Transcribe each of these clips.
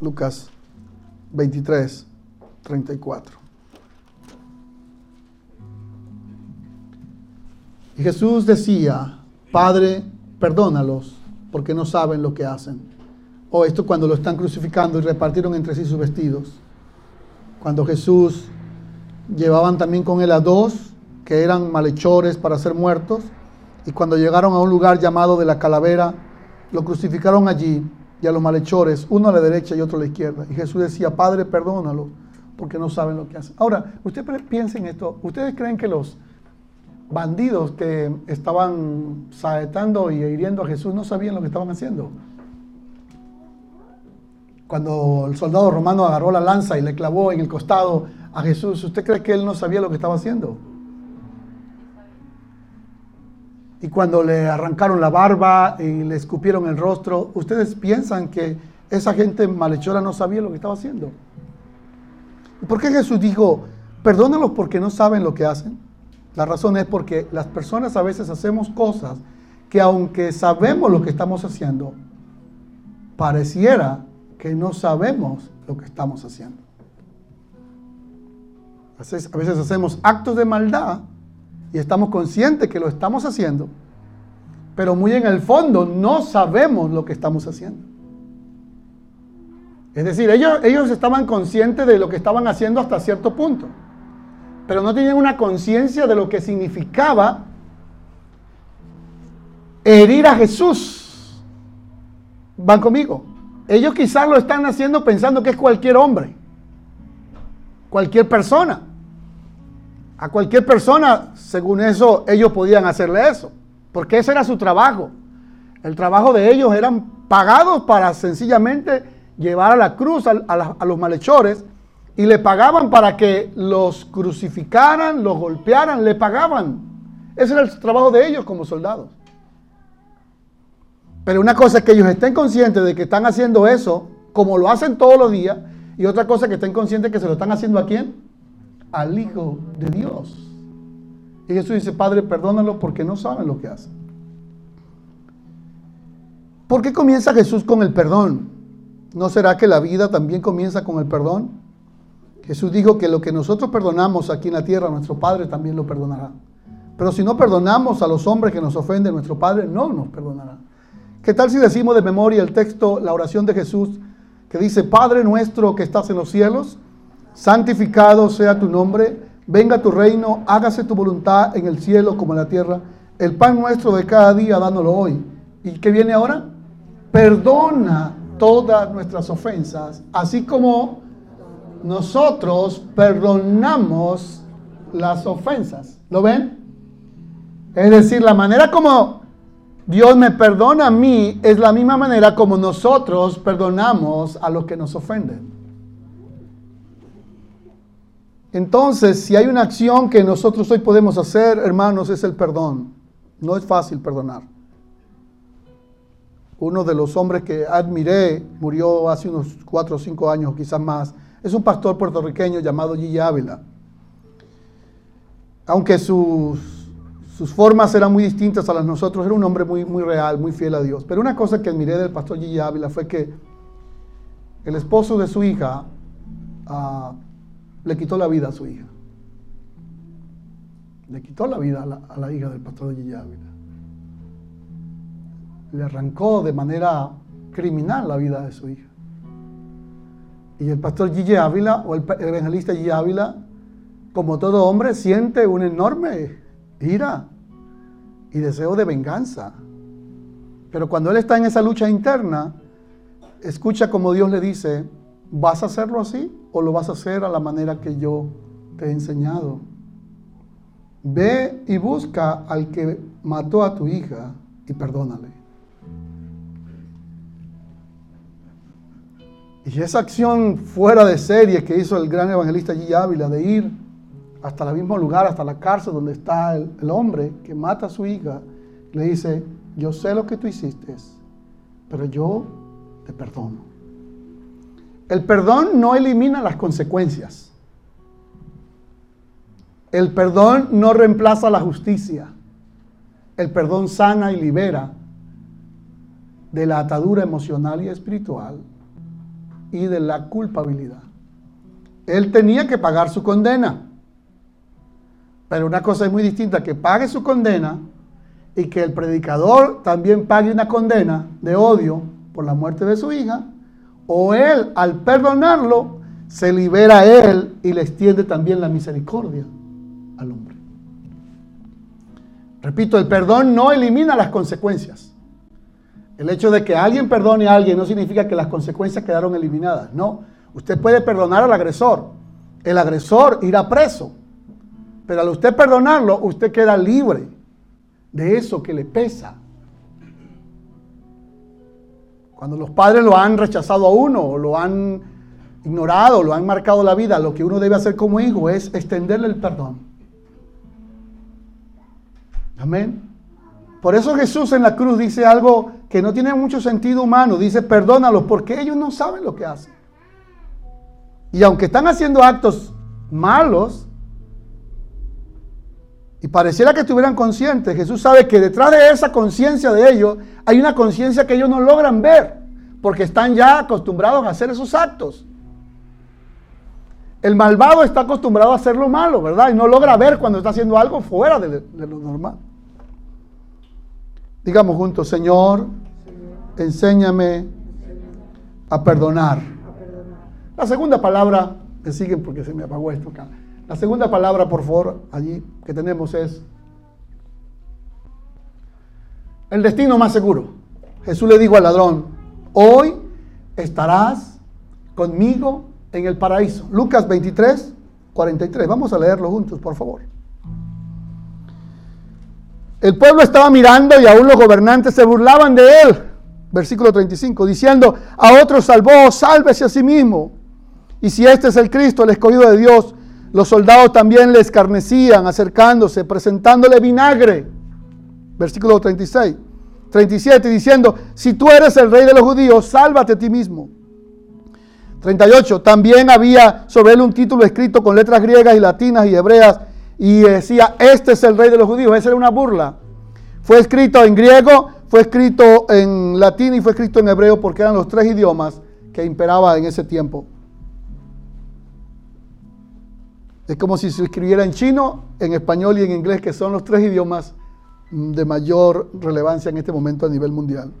Lucas 23, 34. Y Jesús decía, Padre, perdónalos, porque no saben lo que hacen. O esto cuando lo están crucificando y repartieron entre sí sus vestidos. Cuando Jesús llevaban también con él a dos que eran malhechores para ser muertos, y cuando llegaron a un lugar llamado de la calavera, lo crucificaron allí y a los malhechores, uno a la derecha y otro a la izquierda. Y Jesús decía, Padre, perdónalo, porque no saben lo que hacen. Ahora, ustedes piensen esto, ¿ustedes creen que los bandidos que estaban saetando y hiriendo a Jesús no sabían lo que estaban haciendo. Cuando el soldado romano agarró la lanza y le clavó en el costado a Jesús, ¿usted cree que él no sabía lo que estaba haciendo? Y cuando le arrancaron la barba y le escupieron el rostro, ¿ustedes piensan que esa gente malhechora no sabía lo que estaba haciendo? ¿Por qué Jesús dijo, perdónalos porque no saben lo que hacen? La razón es porque las personas a veces hacemos cosas que aunque sabemos lo que estamos haciendo, pareciera que no sabemos lo que estamos haciendo. A veces hacemos actos de maldad y estamos conscientes que lo estamos haciendo, pero muy en el fondo no sabemos lo que estamos haciendo. Es decir, ellos, ellos estaban conscientes de lo que estaban haciendo hasta cierto punto pero no tenían una conciencia de lo que significaba herir a Jesús. Van conmigo. Ellos quizás lo están haciendo pensando que es cualquier hombre, cualquier persona. A cualquier persona, según eso, ellos podían hacerle eso, porque ese era su trabajo. El trabajo de ellos eran pagados para sencillamente llevar a la cruz a, los malhechores y le pagaban para que los crucificaran, los golpearan, le pagaban. Ese era el trabajo de ellos como soldados. Pero una cosa es que ellos estén conscientes de que están haciendo eso, como lo hacen todos los días, y otra cosa es que estén conscientes que se lo están haciendo a quién? Al Hijo de Dios. Y Jesús dice, Padre, perdónalo porque no saben lo que hacen. ¿Por qué comienza Jesús con el perdón? ¿No será que la vida también comienza con el perdón? Jesús dijo que lo que nosotros perdonamos aquí en la tierra, nuestro Padre también lo perdonará. Pero si no perdonamos a los hombres que nos ofenden, nuestro Padre no nos perdonará. ¿Qué tal si decimos de memoria el texto, la oración de Jesús, que dice, Padre nuestro que estás en los cielos, santificado sea tu nombre, venga tu reino, hágase tu voluntad en el cielo como en la tierra. El pan nuestro de cada día, dándolo hoy. ¿Y qué viene ahora? Perdona todas nuestras ofensas, así como nosotros perdonamos las ofensas. ¿Lo ven? Es decir, la manera como Dios me perdona a mí es la misma manera como nosotros perdonamos a los que nos ofenden. Entonces, si hay una acción que nosotros hoy podemos hacer, hermanos, es el perdón. No es fácil perdonar. Uno de los hombres que admiré murió hace unos cuatro o cinco años, quizás más es un pastor puertorriqueño llamado Gigi Ávila. Aunque sus, sus formas eran muy distintas a las de nosotros, era un hombre muy, muy real, muy fiel a Dios. Pero una cosa que admiré del pastor Gigi Ávila fue que el esposo de su hija ah, le quitó la vida a su hija. Le quitó la vida a la, hija del pastor Gigi Ávila. Le arrancó de manera criminal la vida de su hija. Y el pastor Gigi Ávila, o el evangelista Gigi Ávila, como todo hombre, siente una enorme ira y deseo de venganza. Pero cuando él está en esa lucha interna, escucha como Dios le dice, ¿vas a hacerlo así o lo vas a hacer a la manera que yo te he enseñado? Ve y busca al que mató a tu hija y perdónale. Y esa acción fuera de serie que hizo el gran evangelista G. Ávila de ir hasta el mismo lugar, hasta la cárcel donde está el, el, hombre que mata a su hija, le dice, yo sé lo que tú hiciste, pero yo te perdono. El perdón no elimina las consecuencias. El perdón no reemplaza la justicia. El perdón sana y libera de la atadura emocional y espiritual y de la culpabilidad. Él tenía que pagar su condena. Pero una cosa es muy distinta, que pague su condena y que el predicador también pague una condena de odio por la muerte de su hija, o él al perdonarlo se libera a él y le extiende también la misericordia al hombre. Repito, el perdón no elimina las consecuencias. El hecho de que alguien perdone a alguien no significa que las consecuencias quedaron eliminadas. No, usted puede perdonar al agresor. El agresor irá preso. Pero al usted perdonarlo, usted queda libre de eso que le pesa. Cuando los padres lo han rechazado a uno, o lo han ignorado, lo han marcado la vida, lo que uno debe hacer como hijo es extenderle el perdón. Amén. Por eso Jesús en la cruz dice algo que no tiene mucho sentido humano. Dice, perdónalos porque ellos no saben lo que hacen. Y aunque están haciendo actos malos, y pareciera que estuvieran conscientes, Jesús sabe que detrás de esa conciencia de ellos hay una conciencia que ellos no logran ver, porque están ya acostumbrados a hacer esos actos. El malvado está acostumbrado a hacer lo malo, ¿verdad? Y no logra ver cuando está haciendo algo fuera de, lo normal. Digamos juntos, Señor, enséñame a perdonar. La segunda palabra, me siguen porque se me apagó esto acá. La segunda palabra, por favor, allí que tenemos es el destino más seguro. Jesús le dijo al ladrón, hoy estarás conmigo en el paraíso. Lucas 23, 43. Vamos a leerlo juntos, por favor. El pueblo estaba mirando y aún los gobernantes se burlaban de él. Versículo 35, diciendo, a otro salvó, sálvese a sí mismo. Y si este es el Cristo, el escogido de Dios, los soldados también le escarnecían, acercándose, presentándole vinagre. Versículo 36, 37, diciendo, si tú eres el rey de los judíos, sálvate a ti mismo. 38, también había sobre él un título escrito con letras griegas y latinas y hebreas y decía, este es el rey de los judíos. Esa era una burla. Fue escrito en griego, fue escrito en latín y fue escrito en hebreo porque eran los tres idiomas que imperaban en ese tiempo. Es como si se escribiera en chino, en español y en inglés, que son los tres idiomas de mayor relevancia en este momento a nivel mundial.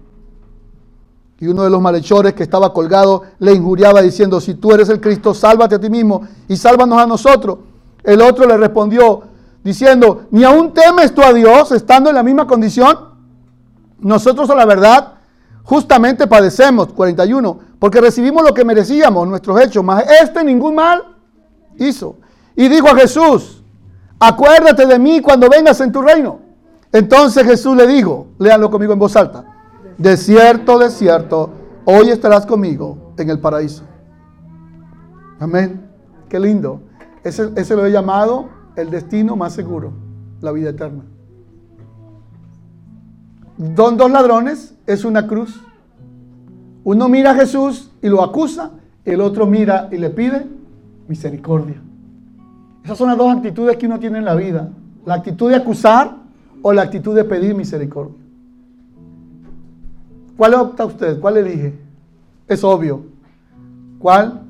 Y uno de los malhechores que estaba colgado le injuriaba diciendo, si tú eres el Cristo, sálvate a ti mismo y sálvanos a nosotros. El otro le respondió diciendo, ¿ni aún temes tú a Dios estando en la misma condición? Nosotros a la verdad justamente padecemos, 41, porque recibimos lo que merecíamos, nuestros hechos, mas este ningún mal hizo. Y dijo a Jesús, acuérdate de mí cuando vengas en tu reino. Entonces Jesús le dijo, léanlo conmigo en voz alta, de cierto, de cierto, hoy estarás conmigo en el paraíso. Amén. Qué lindo. Ese, lo he llamado el destino más seguro, la vida eterna. Don dos ladrones es una cruz. Uno mira a Jesús y lo acusa, el otro mira y le pide misericordia. Esas son las dos actitudes que uno tiene en la vida. La actitud de acusar o la actitud de pedir misericordia. ¿Cuál opta usted? ¿Cuál elige? Es obvio. ¿Cuál?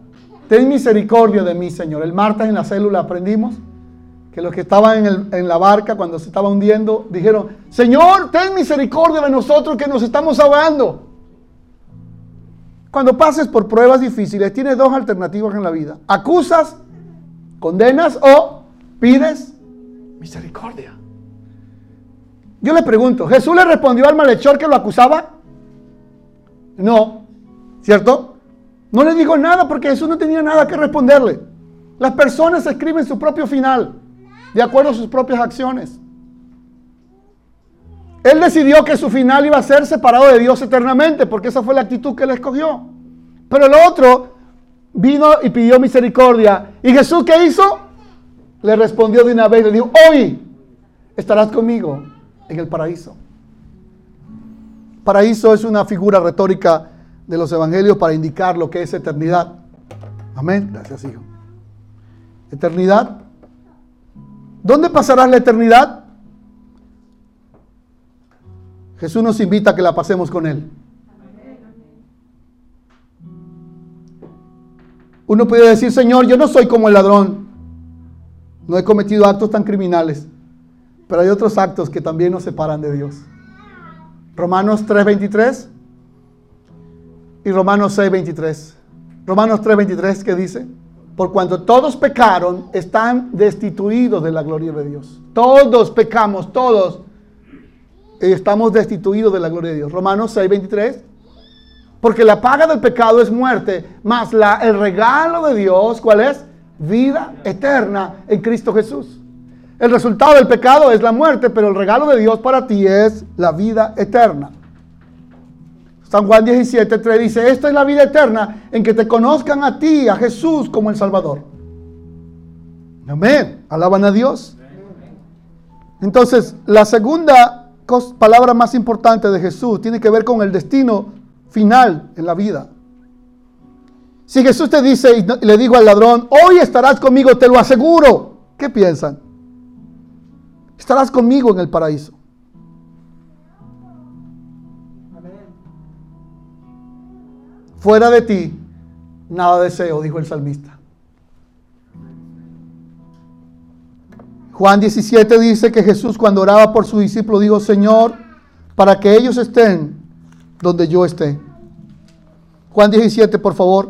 Ten misericordia de mí, Señor. El martes en la célula aprendimos que los que estaban en, en, la barca cuando se estaba hundiendo dijeron, Señor, ten misericordia de nosotros que nos estamos ahogando. Cuando pases por pruebas difíciles, tienes dos alternativas en la vida. Acusas, condenas o pides misericordia. Yo le pregunto, ¿Jesús le respondió al malhechor que lo acusaba? No, ¿cierto? No le dijo nada porque Jesús no tenía nada que responderle. Las personas escriben su propio final, de acuerdo a sus propias acciones. Él decidió que su final iba a ser separado de Dios eternamente, porque esa fue la actitud que él escogió. Pero el otro vino y pidió misericordia. ¿Y Jesús qué hizo? Le respondió de una vez, le dijo, hoy estarás conmigo en el paraíso. Paraíso es una figura retórica de los evangelios para indicar lo que es eternidad. Amén. Gracias, hijo. Eternidad. ¿Dónde pasarás la eternidad? Jesús nos invita a que la pasemos con Él. Uno puede decir, Señor, yo no soy como el ladrón. No he cometido actos tan criminales. Pero hay otros actos que también nos separan de Dios. Romanos 3:23 y Romanos 6:23. Romanos 3:23 que dice, por cuanto todos pecaron, están destituidos de la gloria de Dios. Todos pecamos, todos estamos destituidos de la gloria de Dios. Romanos 6:23. Porque la paga del pecado es muerte, más el regalo de Dios, ¿cuál es? Vida eterna en Cristo Jesús. El resultado del pecado es la muerte, pero el regalo de Dios para ti es la vida eterna. San Juan 17, 3 dice, esta es la vida eterna, en que te conozcan a ti, a Jesús, como el Salvador. Amén. Alaban a Dios. Entonces, la segunda palabra más importante de Jesús tiene que ver con el destino final en la vida. Si Jesús te dice y le digo al ladrón, hoy estarás conmigo, te lo aseguro. ¿Qué piensan? Estarás conmigo en el paraíso. Fuera de ti, nada deseo, dijo el salmista. Juan 17 dice que Jesús cuando oraba por su discípulo dijo, Señor, para que ellos estén donde yo esté. Juan 17, por favor.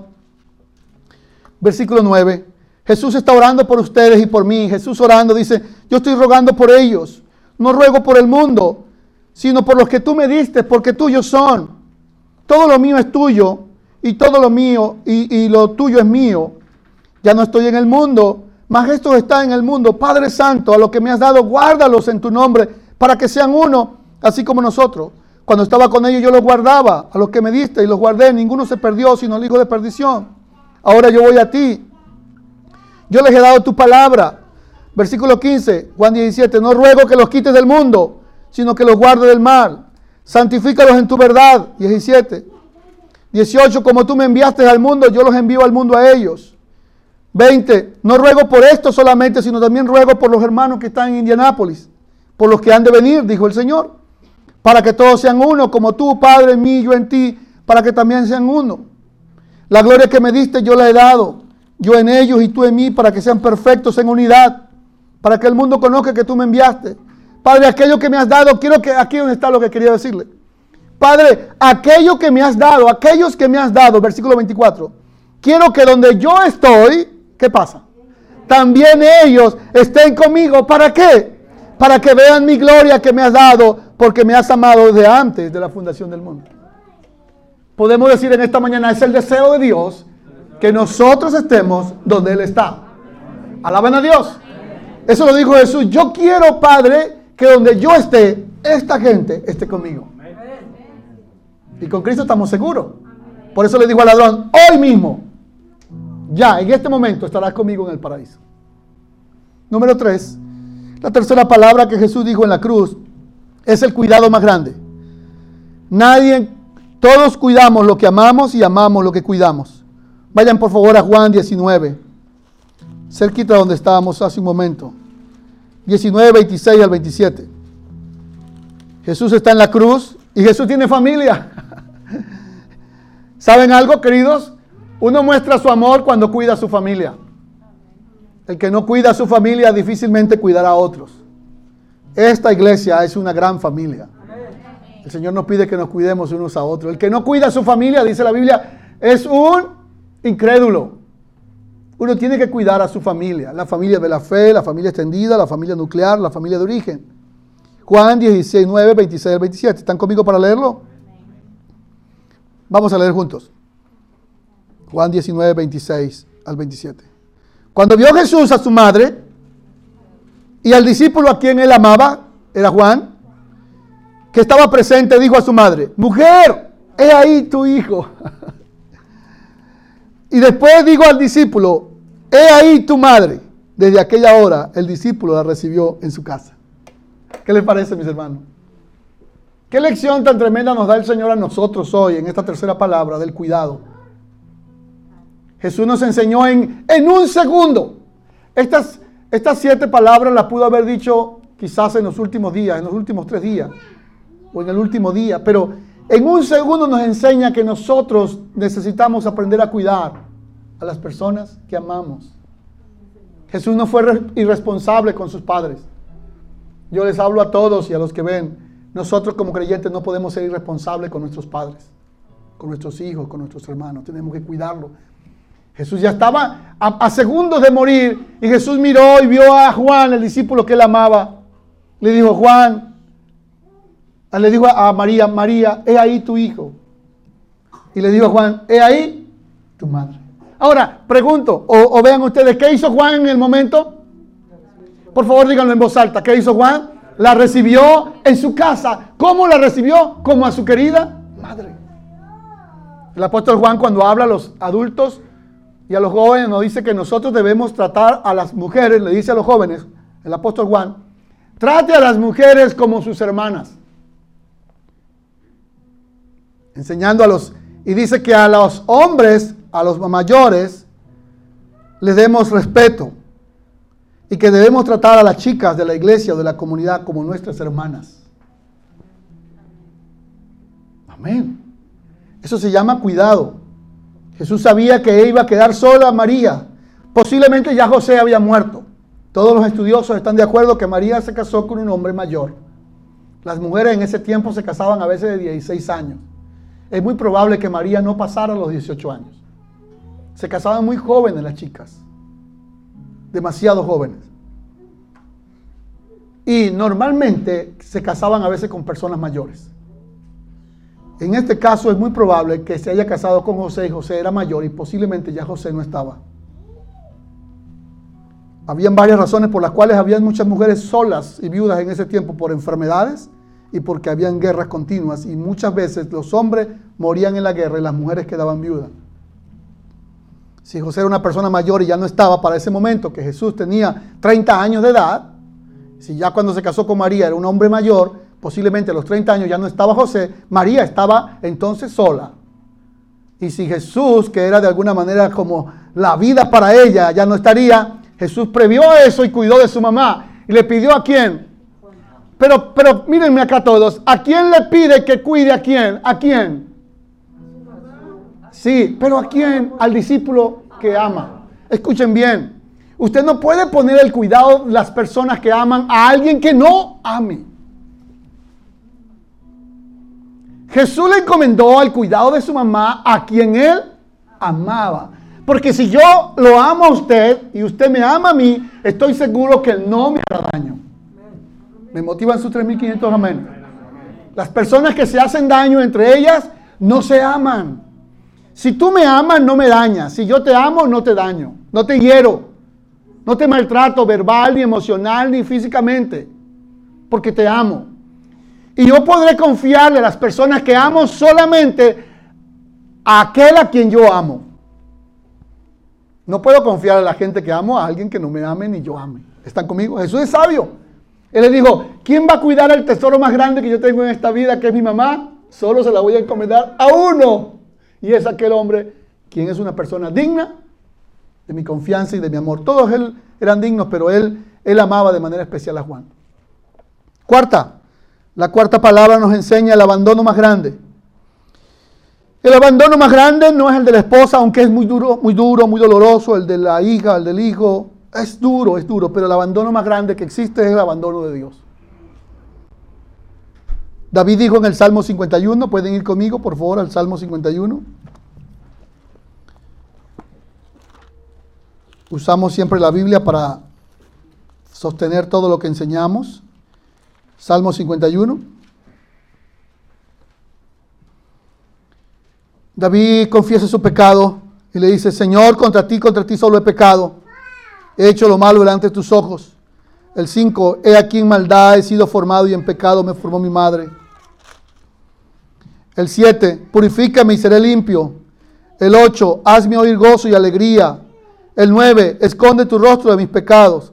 Versículo 9. Jesús está orando por ustedes y por mí. Jesús orando dice, yo estoy rogando por ellos. No ruego por el mundo, sino por los que tú me diste, porque tuyos son. Todo lo mío es tuyo y todo lo mío y, lo tuyo es mío. Ya no estoy en el mundo, mas estos están en el mundo. Padre Santo, a lo que me has dado, guárdalos en tu nombre, para que sean uno, así como nosotros. Cuando estaba con ellos yo los guardaba, a los que me diste y los guardé, ninguno se perdió, sino el hijo de perdición. Ahora yo voy a ti. Yo les he dado tu palabra. Versículo 15, Juan 17, no ruego que los quites del mundo, sino que los guarde del mal. Santifícalos en tu verdad. 17. 18, como tú me enviaste al mundo, yo los envío al mundo a ellos. 20, no ruego por esto solamente, sino también ruego por los hermanos que están en Indianápolis, por los que han de venir, dijo el Señor para que todos sean uno, como tú, Padre, en mí, yo en ti, para que también sean uno. La gloria que me diste yo la he dado, yo en ellos y tú en mí, para que sean perfectos en unidad, para que el mundo conozca que tú me enviaste. Padre, aquello que me has dado, quiero que aquí donde está lo que quería decirle. Padre, aquello que me has dado, aquellos que me has dado, versículo 24, quiero que donde yo estoy, ¿qué pasa? También ellos estén conmigo. ¿Para qué? Para que vean mi gloria que me has dado porque me has amado desde antes de la fundación del mundo. Podemos decir en esta mañana, es el deseo de Dios que nosotros estemos donde Él está. Alaban a Dios. Eso lo dijo Jesús. Yo quiero, Padre, que donde yo esté, esta gente esté conmigo. Y con Cristo estamos seguros. Por eso le dijo al ladrón, hoy mismo, ya, en este momento estarás conmigo en el paraíso. Número tres, la tercera palabra que Jesús dijo en la cruz es el cuidado más grande. Nadie, todos cuidamos lo que amamos y amamos lo que cuidamos. Vayan por favor a Juan 19, cerquita donde estábamos hace un momento. 19, 26 al 27. Jesús está en la cruz y Jesús tiene familia. ¿Saben algo, queridos? Uno muestra su amor cuando cuida a su familia. El que no cuida a su familia difícilmente cuidará a otros. Esta iglesia es una gran familia. El Señor nos pide que nos cuidemos unos a otros. El que no cuida a su familia, dice la Biblia, es un incrédulo. Uno tiene que cuidar a su familia, la familia de la fe, la familia extendida, la familia nuclear, la familia de origen. Juan 16, 9, 26 al 27. ¿Están conmigo para leerlo? Vamos a leer juntos. Juan 19, 26 al 27. Cuando vio Jesús a su madre, y al discípulo a quien él amaba, era Juan, que estaba presente, dijo a su madre, mujer, he ahí tu hijo. y después dijo al discípulo, he ahí tu madre. Desde aquella hora el discípulo la recibió en su casa. ¿Qué les parece, mis hermanos? ¿Qué lección tan tremenda nos da el Señor a nosotros hoy en esta tercera palabra del cuidado? Jesús nos enseñó en, en un segundo. Estas estas siete palabras las pudo haber dicho quizás en los últimos días, en los últimos tres días, o en el último día, pero en un segundo nos enseña que nosotros necesitamos aprender a cuidar a las personas que amamos. Jesús no fue irresponsable con sus padres. Yo les hablo a todos y a los que ven. Nosotros como creyentes no podemos ser irresponsables con nuestros padres, con nuestros hijos, con nuestros hermanos. Tenemos que cuidarlo. Jesús ya estaba a, segundos de morir y Jesús miró y vio a Juan, el discípulo que él amaba. Le dijo, Juan, le dijo a María, María, he ahí tu hijo. Y le dijo a Juan, he ahí tu madre. Ahora, pregunto, o, vean ustedes, ¿qué hizo Juan en el momento? Por favor, díganlo en voz alta. ¿Qué hizo Juan? La recibió en su casa. ¿Cómo la recibió? Como a su querida madre. El apóstol Juan cuando habla a los adultos y a los jóvenes nos dice que nosotros debemos tratar a las mujeres, le dice a los jóvenes, el apóstol Juan, trate a las mujeres como sus hermanas. Enseñando a los, y dice que a los hombres a los mayores les demos respeto y que debemos tratar a las chicas de la iglesia o de la comunidad como nuestras hermanas. Amén. Eso se llama cuidado. Jesús sabía que iba a quedar sola María. Posiblemente ya José había muerto. Todos los estudiosos están de acuerdo que María se casó con un hombre mayor. Las mujeres en ese tiempo se casaban a veces de 16 años. Es muy probable que María no pasara los 18 años. Se casaban muy jóvenes las chicas, demasiado jóvenes. Y normalmente se casaban a veces con personas mayores. En este caso es muy probable que se haya casado con José y José era mayor y posiblemente ya José no estaba. Habían varias razones por las cuales habían muchas mujeres solas y viudas en ese tiempo por enfermedades y porque habían guerras continuas y muchas veces los hombres morían en la guerra y las mujeres quedaban viudas. Si José era una persona mayor y ya no estaba para ese momento, que Jesús tenía 30 años de edad, si ya cuando se casó con María era un hombre mayor, posiblemente a los 30 años ya no estaba José, María estaba entonces sola. Y si Jesús, que era de alguna manera como la vida para ella, ya no estaría, Jesús previó eso y cuidó de su mamá. Y le pidió a quién. Pero, pero mírenme acá todos, ¿a quién le pide que cuide a quién? ¿A quién? Sí, pero ¿a quién? Al discípulo que ama. Escuchen bien. Usted no puede poner el cuidado de las personas que aman a alguien que no ame. Jesús le encomendó al cuidado de su mamá a quien él amaba. Porque si yo lo amo a usted y usted me ama a mí, estoy seguro que él no me hará daño. Me motivan sus 3.500 amén. Las personas que se hacen daño entre ellas no se aman. Si tú me amas, no me dañas. Si yo te amo, no te daño. No te hiero. No te maltrato verbal, ni emocional, ni físicamente. Porque te amo. Y yo podré confiarle a las personas que amo solamente a aquel a quien yo amo. No puedo confiar a la gente que amo a alguien que no me ame ni yo ame. ¿Están conmigo? Jesús es sabio. Él le dijo, ¿quién va a cuidar el tesoro más grande que yo tengo en esta vida, que es mi mamá? Solo se la voy a encomendar a uno. Y es aquel hombre quien es una persona digna de mi confianza y de mi amor. Todos él eran dignos, pero él, él amaba de manera especial a Juan. Cuarta, la cuarta palabra nos enseña el abandono más grande. El abandono más grande no es el de la esposa, aunque es muy duro, muy duro, muy doloroso, el de la hija, el del hijo. Es duro, es duro, pero el abandono más grande que existe es el abandono de Dios. David dijo en el Salmo 51, pueden ir conmigo por favor al Salmo 51. Usamos siempre la Biblia para sostener todo lo que enseñamos. Salmo 51. David confiesa su pecado y le dice, Señor, contra ti, contra ti solo he pecado. He hecho lo malo delante de tus ojos. El 5, he aquí en maldad he sido formado y en pecado me formó mi madre. El 7, purifícame y seré limpio. El 8, hazme oír gozo y alegría. El 9, esconde tu rostro de mis pecados.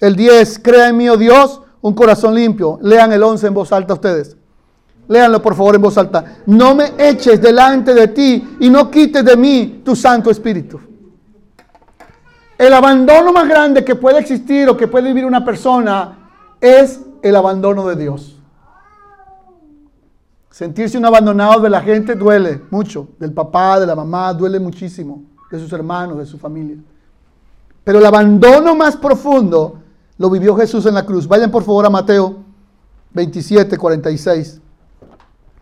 El 10, crea en mí, oh Dios, un corazón limpio. Lean el 11 en voz alta ustedes. Léanlo por favor en voz alta. No me eches delante de ti y no quites de mí tu Santo Espíritu. El abandono más grande que puede existir o que puede vivir una persona es el abandono de Dios. Sentirse un abandonado de la gente duele mucho, del papá, de la mamá, duele muchísimo. de sus hermanos, de su familia. Pero el abandono más profundo lo vivió Jesús en la cruz. Vayan por favor a Mateo 27, 46,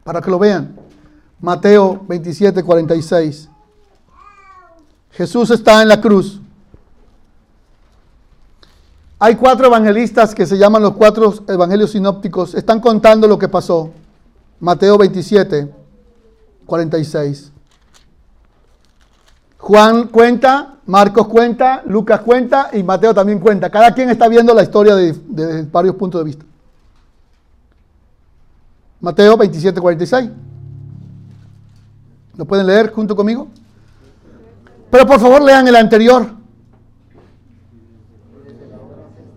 para que lo vean. Mateo 27, 46. Jesús está en la cruz. Hay cuatro evangelistas que se llaman los cuatro evangelios sinópticos. Están contando lo que pasó. Mateo 27, 46. Juan cuenta, Marcos cuenta, Lucas cuenta y Mateo también cuenta. Cada quien está viendo la historia desde varios puntos de vista. Mateo 27, 46. ¿Lo pueden leer junto conmigo? Pero por favor lean el anterior.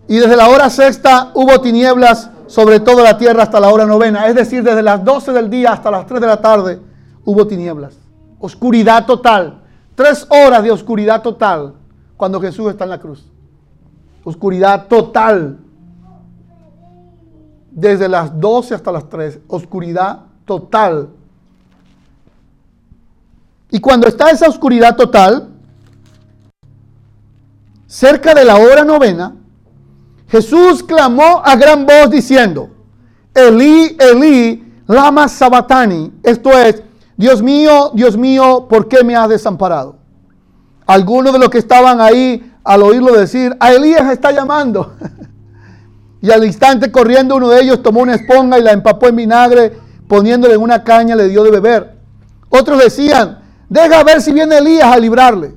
Y desde la hora sexta hubo tinieblas sobre toda la tierra hasta la hora novena. Es decir, desde las 12 del día hasta las 3 de la tarde hubo tinieblas. Oscuridad total. Tres horas de oscuridad total cuando Jesús está en la cruz. Oscuridad total. Desde las 12 hasta las 3. Oscuridad total. Y cuando está esa oscuridad total, cerca de la hora novena, Jesús clamó a gran voz diciendo, Elí, Elí, lama sabatani. Esto es, Dios mío, Dios mío, ¿por qué me has desamparado? Algunos de los que estaban ahí al oírlo decir, a Elías está llamando. y al instante corriendo uno de ellos tomó una esponja y la empapó en vinagre, poniéndole en una caña le dio de beber. Otros decían, deja ver si viene Elías a librarle.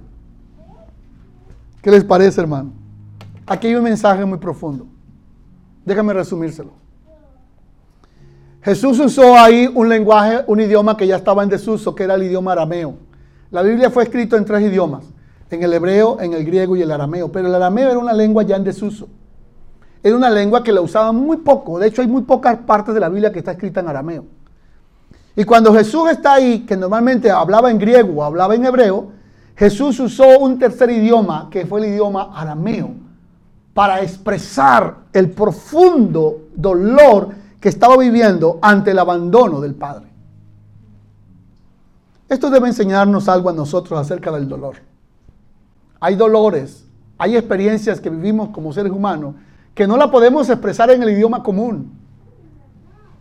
¿Qué les parece, hermano? Aquí hay un mensaje muy profundo. Déjame resumírselo. Jesús usó ahí un lenguaje, un idioma que ya estaba en desuso, que era el idioma arameo. La Biblia fue escrita en tres idiomas, en el hebreo, en el griego y el arameo, pero el arameo era una lengua ya en desuso. Era una lengua que la usaban muy poco, de hecho hay muy pocas partes de la Biblia que está escrita en arameo. Y cuando Jesús está ahí, que normalmente hablaba en griego o hablaba en hebreo, Jesús usó un tercer idioma, que fue el idioma arameo para expresar el profundo dolor que estaba viviendo ante el abandono del Padre. Esto debe enseñarnos algo a nosotros acerca del dolor. Hay dolores, hay experiencias que vivimos como seres humanos que no la podemos expresar en el idioma común,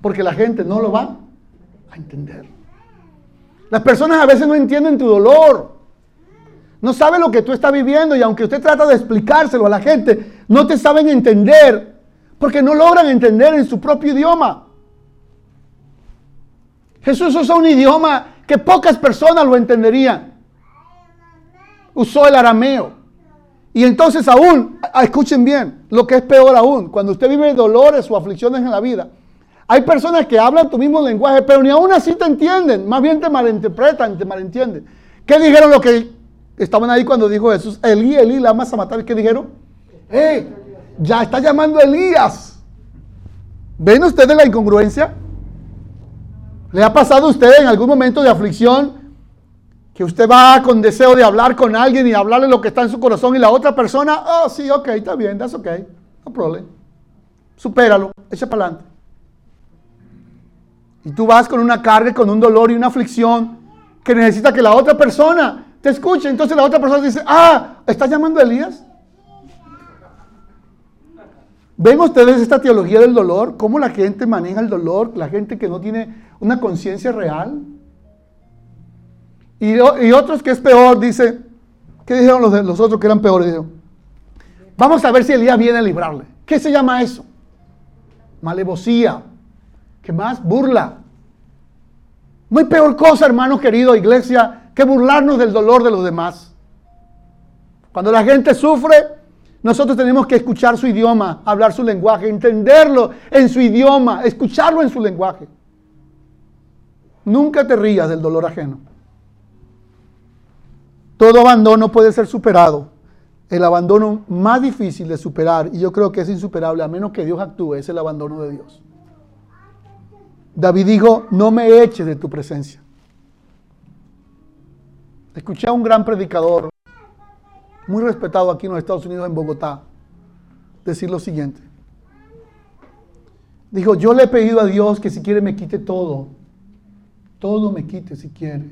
porque la gente no lo va a entender. Las personas a veces no entienden tu dolor. No sabe lo que tú estás viviendo y aunque usted trata de explicárselo a la gente, no te saben entender porque no logran entender en su propio idioma. Jesús usó un idioma que pocas personas lo entenderían. Usó el arameo. Y entonces aún, escuchen bien, lo que es peor aún, cuando usted vive dolores o aflicciones en la vida, hay personas que hablan tu mismo lenguaje, pero ni aún así te entienden, más bien te malinterpretan, te malentienden. ¿Qué dijeron lo que Estaban ahí cuando dijo Jesús, Elí, Elí, la a matar. ¿Qué dijeron? Ya está llamando a Elías. ¿Ven ustedes la incongruencia? ¿Le ha pasado a usted en algún momento de aflicción que usted va con deseo de hablar con alguien y hablarle lo que está en su corazón y la otra persona, oh sí, ok, está bien, that's ok, no problem. Supéralo, echa para adelante. Y tú vas con una carga, con un dolor y una aflicción que necesita que la otra persona te escucha. Entonces la otra persona dice, ah, ¿estás llamando a Elías? ¿Ven ustedes esta teología del dolor? ¿Cómo la gente maneja el dolor? La gente que no tiene una conciencia real. Y, otros que es peor, dice, ¿qué dijeron los, otros que eran peores? Dijeron, vamos a ver si Elías viene a librarle. ¿Qué se llama eso? Malevosía. ¿Qué más? Burla. Muy peor cosa, hermano querido, iglesia, que burlarnos del dolor de los demás. Cuando la gente sufre, nosotros tenemos que escuchar su idioma, hablar su lenguaje, entenderlo en su idioma, escucharlo en su lenguaje. Nunca te rías del dolor ajeno. Todo abandono puede ser superado. El abandono más difícil de superar, y yo creo que es insuperable a menos que Dios actúe, es el abandono de Dios. David dijo, no me eches de tu presencia. Escuché a un gran predicador, muy respetado aquí en los Estados Unidos, en Bogotá, decir lo siguiente. Dijo, yo le he pedido a Dios que si quiere me quite todo. Todo me quite si quiere.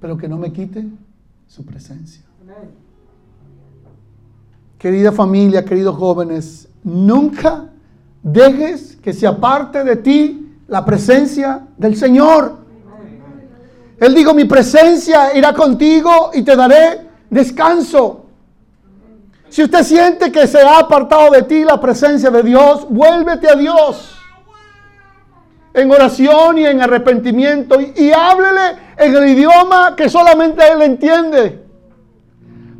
Pero que no me quite su presencia. Querida familia, queridos jóvenes, nunca dejes que se aparte de ti la presencia del Señor. Él dijo, mi presencia irá contigo y te daré descanso. Si usted siente que se ha apartado de ti la presencia de Dios, vuélvete a Dios en oración y en arrepentimiento y, háblele en el idioma que solamente Él entiende.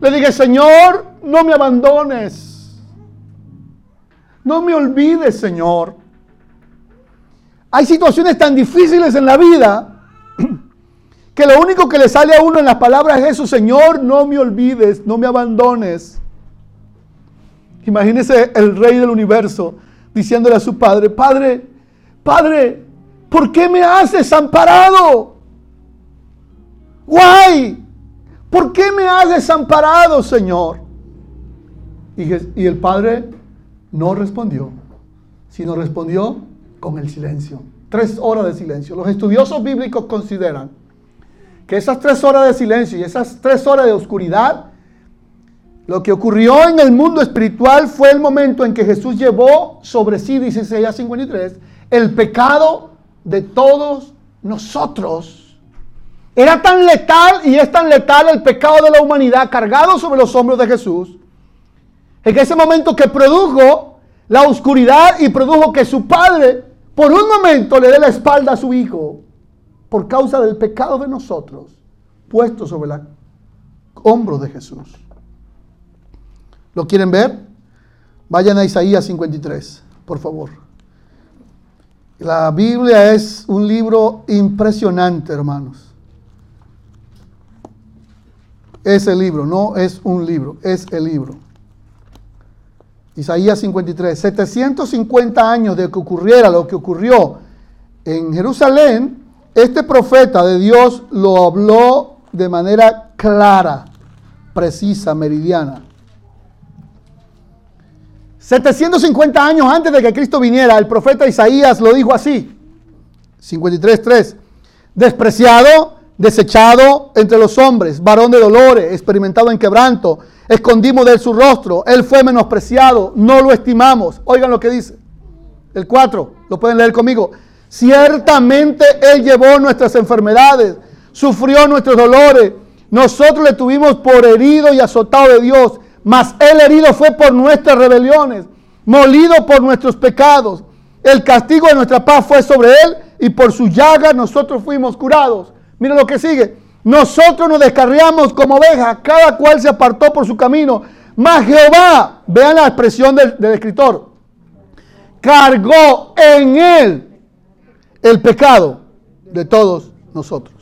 Le dije, Señor, no me abandones. No me olvides, Señor. Hay situaciones tan difíciles en la vida que lo único que le sale a uno en las palabras es eso, Señor, no me olvides, no me abandones. Imagínese el rey del universo diciéndole a su padre, Padre, Padre, ¿por qué me has desamparado? Guay, ¿por qué me has desamparado, Señor? Y, y el padre no respondió, sino respondió con el silencio. Tres horas de silencio. Los estudiosos bíblicos consideran que esas tres horas de silencio y esas tres horas de oscuridad, lo que ocurrió en el mundo espiritual fue el momento en que Jesús llevó sobre sí, dice Isaías 53, el pecado de todos nosotros. Era tan letal y es tan letal el pecado de la humanidad cargado sobre los hombros de Jesús, en ese momento que produjo la oscuridad y produjo que su padre por un momento le dé la espalda a su hijo por causa del pecado de nosotros, puesto sobre el hombro de Jesús. ¿Lo quieren ver? Vayan a Isaías 53, por favor. La Biblia es un libro impresionante, hermanos. Es el libro, no es un libro, es el libro. Isaías 53, 750 años de que ocurriera lo que ocurrió en Jerusalén, este profeta de Dios lo habló de manera clara, precisa, meridiana. 750 años antes de que Cristo viniera, el profeta Isaías lo dijo así. 53.3. Despreciado, desechado entre los hombres, varón de dolores, experimentado en quebranto, escondimos de él su rostro, él fue menospreciado, no lo estimamos. Oigan lo que dice. El 4, lo pueden leer conmigo. Ciertamente Él llevó nuestras enfermedades, sufrió nuestros dolores. Nosotros le tuvimos por herido y azotado de Dios, mas Él herido fue por nuestras rebeliones, molido por nuestros pecados. El castigo de nuestra paz fue sobre Él y por su llaga nosotros fuimos curados. Mira lo que sigue. Nosotros nos descarriamos como ovejas, cada cual se apartó por su camino. Mas Jehová, vean la expresión del, del escritor, cargó en Él el pecado de todos nosotros.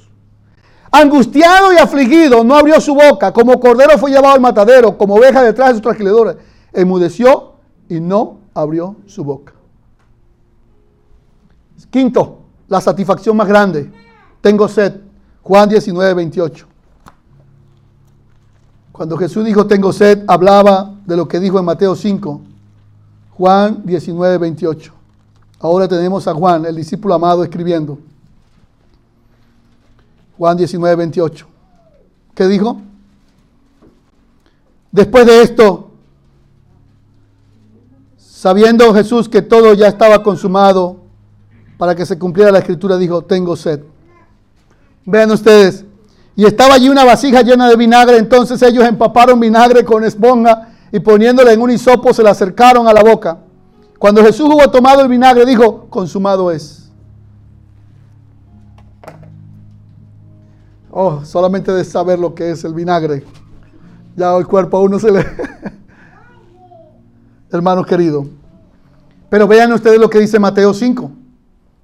Angustiado y afligido, no abrió su boca, como cordero fue llevado al matadero, como oveja detrás de sus trasquiladores. Enmudeció y no abrió su boca. Quinto, la satisfacción más grande. Tengo sed. Juan 19, 28. Cuando Jesús dijo tengo sed, hablaba de lo que dijo en Mateo 5. Juan 19, 28. Ahora tenemos a Juan, el discípulo amado, escribiendo. Juan 19, 28. ¿Qué dijo? Después de esto, sabiendo Jesús que todo ya estaba consumado, para que se cumpliera la escritura, dijo, tengo sed. Vean ustedes, y estaba allí una vasija llena de vinagre, entonces ellos empaparon vinagre con esponja y poniéndole en un hisopo se la acercaron a la boca. Cuando Jesús hubo tomado el vinagre, dijo, consumado es. Oh, solamente de saber lo que es el vinagre. Ya el cuerpo a uno se le... Hermanos queridos. Pero vean ustedes lo que dice Mateo 5.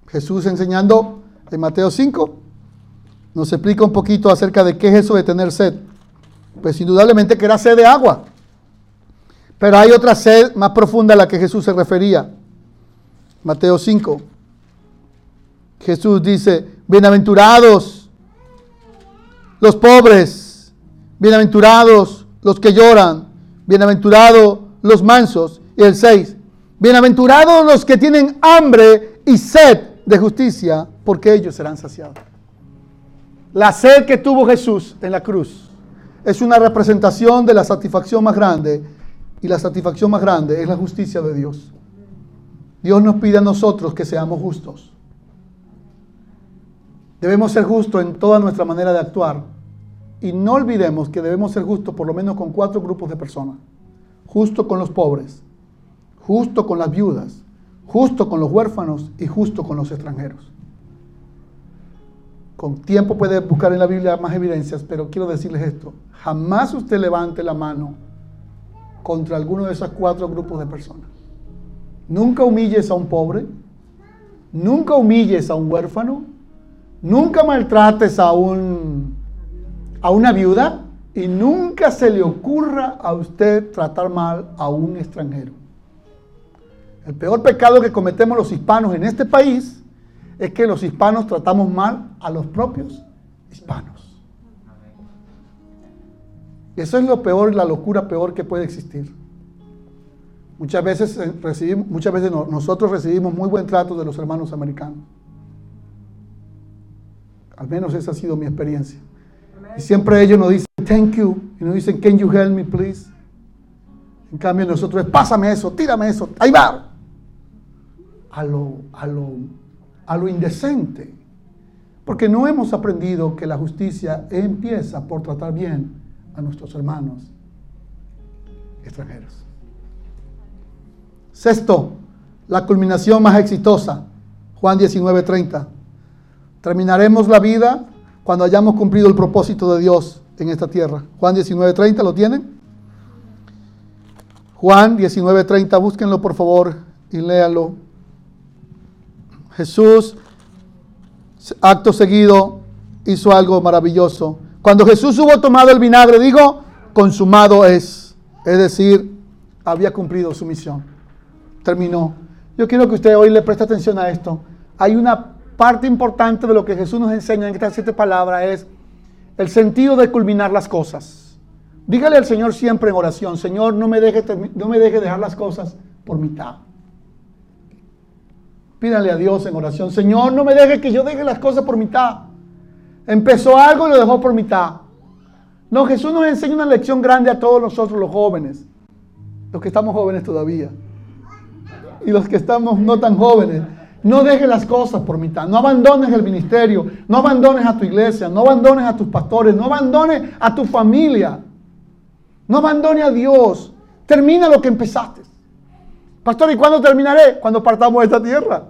Jesús enseñando en Mateo 5 nos explica un poquito acerca de qué es eso de tener sed. Pues indudablemente que era sed de agua. Pero hay otra sed más profunda a la que Jesús se refería. Mateo 5. Jesús dice, bienaventurados los pobres, bienaventurados los que lloran, bienaventurados los mansos. Y el 6, bienaventurados los que tienen hambre y sed de justicia, porque ellos serán saciados. La sed que tuvo Jesús en la cruz es una representación de la satisfacción más grande. Y la satisfacción más grande es la justicia de Dios. Dios nos pide a nosotros que seamos justos. Debemos ser justos en toda nuestra manera de actuar. Y no olvidemos que debemos ser justos por lo menos con cuatro grupos de personas. Justo con los pobres, justo con las viudas, justo con los huérfanos y justo con los extranjeros. Con tiempo puede buscar en la Biblia más evidencias, pero quiero decirles esto. Jamás usted levante la mano contra alguno de esos cuatro grupos de personas. Nunca humilles a un pobre, nunca humilles a un huérfano, nunca maltrates a, un, a una viuda y nunca se le ocurra a usted tratar mal a un extranjero. El peor pecado que cometemos los hispanos en este país es que los hispanos tratamos mal a los propios hispanos. Eso es lo peor, la locura peor que puede existir. Muchas veces, eh, recibimos, muchas veces nosotros recibimos muy buen trato de los hermanos americanos. Al menos esa ha sido mi experiencia. Y siempre ellos nos dicen, thank you, y nos dicen, can you help me, please? En cambio nosotros, pásame eso, tírame eso, ahí va. A lo, a lo, a lo indecente. Porque no hemos aprendido que la justicia empieza por tratar bien a nuestros hermanos extranjeros. Sexto, la culminación más exitosa, Juan 19:30. Terminaremos la vida cuando hayamos cumplido el propósito de Dios en esta tierra. Juan 19:30, ¿lo tienen? Juan 19:30, búsquenlo por favor y léanlo. Jesús, acto seguido, hizo algo maravilloso. Cuando Jesús hubo tomado el vinagre, digo, consumado es. Es decir, había cumplido su misión terminó. Yo quiero que usted hoy le preste atención a esto. Hay una parte importante de lo que Jesús nos enseña en estas siete palabras, es el sentido de culminar las cosas. Dígale al Señor siempre en oración, Señor, no me deje, no me deje dejar las cosas por mitad. Pídale a Dios en oración, Señor, no me deje que yo deje las cosas por mitad. Empezó algo y lo dejó por mitad. No, Jesús nos enseña una lección grande a todos nosotros los jóvenes, los que estamos jóvenes todavía y los que estamos no tan jóvenes. No dejes las cosas por mitad. No abandones el ministerio. No abandones a tu iglesia. No abandones a tus pastores. No abandones a tu familia. No abandones a Dios. Termina lo que empezaste. Pastor, ¿y cuándo terminaré? Cuando partamos de esta tierra.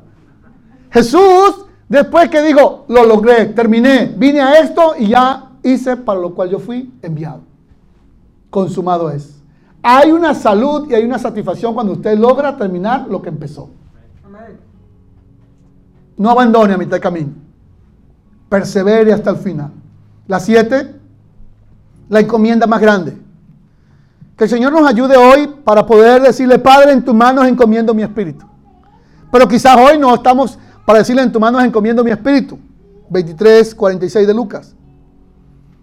Jesús, después que dijo, lo logré, terminé, vine a esto y ya hice para lo cual yo fui enviado. Consumado es. Hay una salud y hay una satisfacción cuando usted logra terminar lo que empezó. No abandone a mitad de camino. Persevere hasta el final. La siete, la encomienda más grande. Que el Señor nos ayude hoy para poder decirle, Padre, en tus manos encomiendo mi espíritu. Pero quizás hoy no estamos para decirle, en tus manos encomiendo mi espíritu. 23, 46 de Lucas.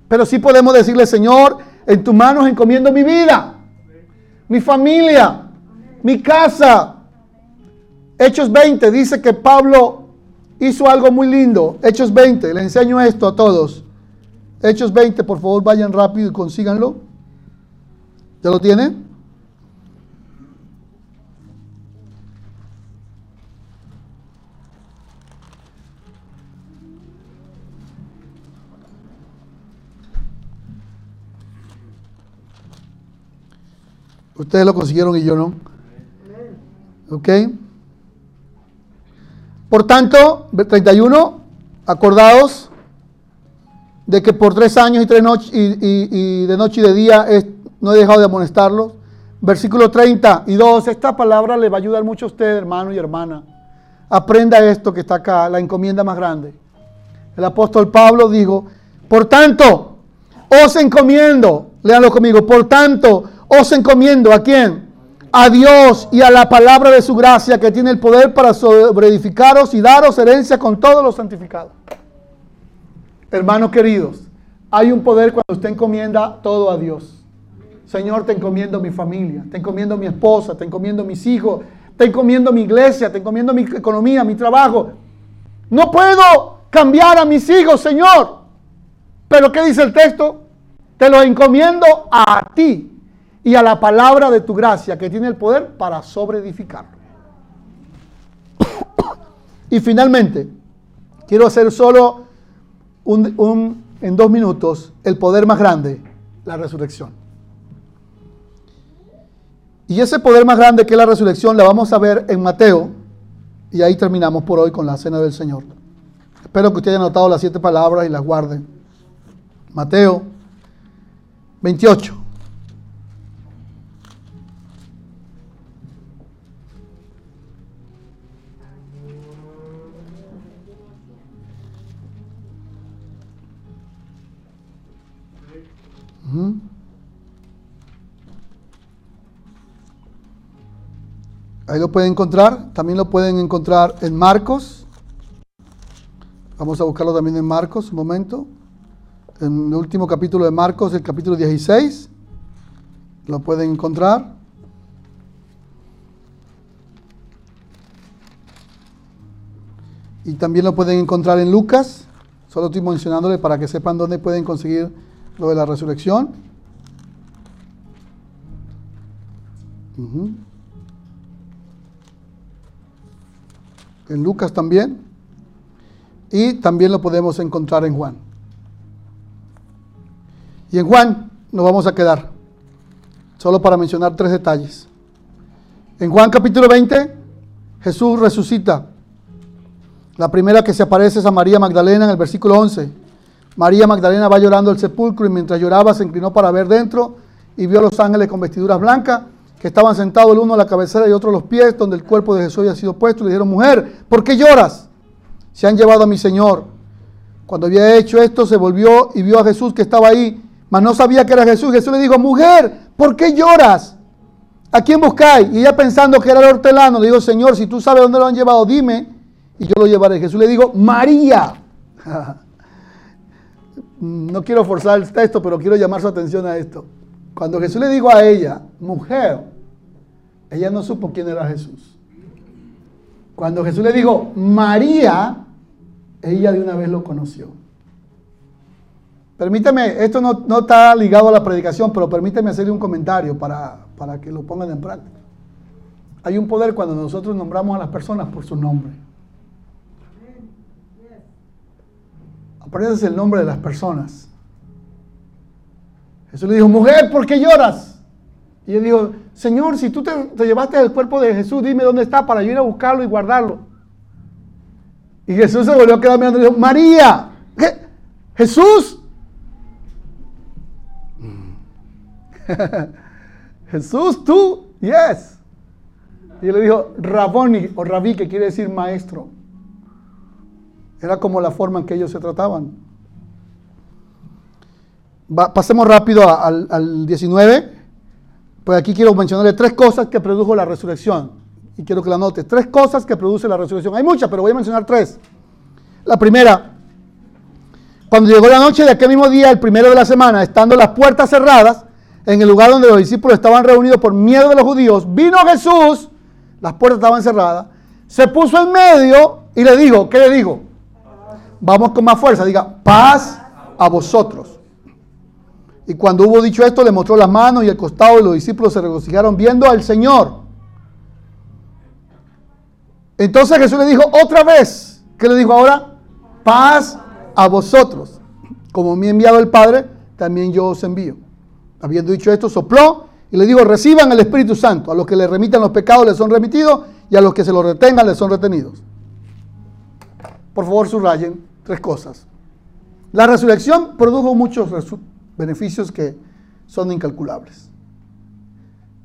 Pero sí podemos decirle, Señor, en tus manos encomiendo mi vida mi familia, mi casa. Hechos 20 dice que Pablo hizo algo muy lindo. Hechos 20, le enseño esto a todos. Hechos 20, por favor, vayan rápido y consíganlo. ¿Ya lo tienen? Ustedes lo consiguieron y yo no. ¿Ok? Por tanto, 31, acordados de que por tres años y, tres noches, y, de noche y de día no he dejado de amonestarlos. Versículo 30 y 2, esta palabra le va a ayudar mucho a usted, hermano y hermana. Aprenda esto que está acá, la encomienda más grande. El apóstol Pablo dijo, por tanto, os encomiendo, léanlo conmigo, por tanto, os encomiendo a quién? A Dios y a la palabra de su gracia que tiene el poder para sobreedificaros y daros herencia con todos los santificados. Hermanos queridos, hay un poder cuando usted encomienda todo a Dios. Señor, te encomiendo mi familia, te encomiendo mi esposa, te encomiendo mis hijos, te encomiendo mi iglesia, te encomiendo mi economía, mi trabajo. No puedo cambiar a mis hijos, Señor. Pero ¿qué dice el texto? Te lo encomiendo a ti y a la palabra de tu gracia que tiene el poder para sobreedificarlo. y finalmente, quiero hacer solo un, en dos minutos el poder más grande, la resurrección. Y ese poder más grande que es la resurrección la vamos a ver en Mateo. Y ahí terminamos por hoy con la cena del Señor. Espero que usted haya notado las siete palabras y las guarde. Mateo 28. Ahí lo pueden encontrar. También lo pueden encontrar en Marcos. Vamos a buscarlo también en Marcos un momento. En el último capítulo de Marcos, el capítulo 16. Lo pueden encontrar. Y también lo pueden encontrar en Lucas. Solo estoy mencionándole para que sepan dónde pueden conseguir lo de la resurrección. en Lucas también, y también lo podemos encontrar en Juan. Y en Juan nos vamos a quedar, solo para mencionar tres detalles. En Juan capítulo 20, Jesús resucita. La primera que se aparece es a María Magdalena en el versículo 11. María Magdalena va llorando al sepulcro y mientras lloraba se inclinó para ver dentro y vio a los ángeles con vestiduras blancas que estaban sentados el uno a la cabecera y otro a los pies, donde el cuerpo de Jesús había sido puesto, le dijeron, mujer, ¿por qué lloras? Se han llevado a mi Señor. Cuando había hecho esto, se volvió y vio a Jesús que estaba ahí, mas no sabía que era Jesús. Jesús le dijo, mujer, ¿por qué lloras? ¿A quién buscáis? Y ella pensando que era el hortelano, le dijo, Señor, si tú sabes dónde lo han llevado, dime, y yo lo llevaré. Jesús le dijo, María. no quiero forzar el texto, pero quiero llamar su atención a esto. Cuando Jesús le dijo a ella, mujer, ella no supo quién era Jesús. Cuando Jesús le dijo, María, ella de una vez lo conoció. Permíteme, esto no, está ligado a la predicación, pero permíteme hacerle un comentario para, para que lo pongan en práctica. Hay un poder cuando nosotros nombramos a las personas por su nombre. Aparece el nombre de las personas. Jesús le dijo, mujer, ¿por qué lloras? Y él dijo, Señor, si tú te, llevaste el cuerpo de Jesús, dime dónde está para yo ir a buscarlo y guardarlo. Y Jesús se volvió a quedar mirando y dijo, María. Jesús. Jesús, tú, yes. Y él le dijo, Raboni o Rabí, que quiere decir maestro. Era como la forma en que ellos se trataban pasemos rápido al, 19. Pues aquí quiero mencionarle tres cosas que produjo la resurrección. Y quiero que la note. Tres cosas que produce la resurrección. Hay muchas, pero voy a mencionar tres. La primera, cuando llegó la noche de aquel mismo día, el primero de la semana, estando las puertas cerradas, en el lugar donde los discípulos estaban reunidos por miedo de los judíos, vino Jesús, las puertas estaban cerradas, se puso en medio y le dijo, ¿qué le dijo? Vamos con más fuerza, diga, paz a vosotros. Y cuando hubo dicho esto, le mostró las manos y el costado y los discípulos se regocijaron viendo al Señor. Entonces Jesús le dijo otra vez, ¿qué le dijo ahora? Paz a vosotros. Como me ha enviado el Padre, también yo os envío. Habiendo dicho esto, sopló y le dijo, reciban el Espíritu Santo. A los que le remitan los pecados les son remitidos y a los que se los retengan les son retenidos. Por favor, subrayen tres cosas. La resurrección produjo muchos beneficios que son incalculables.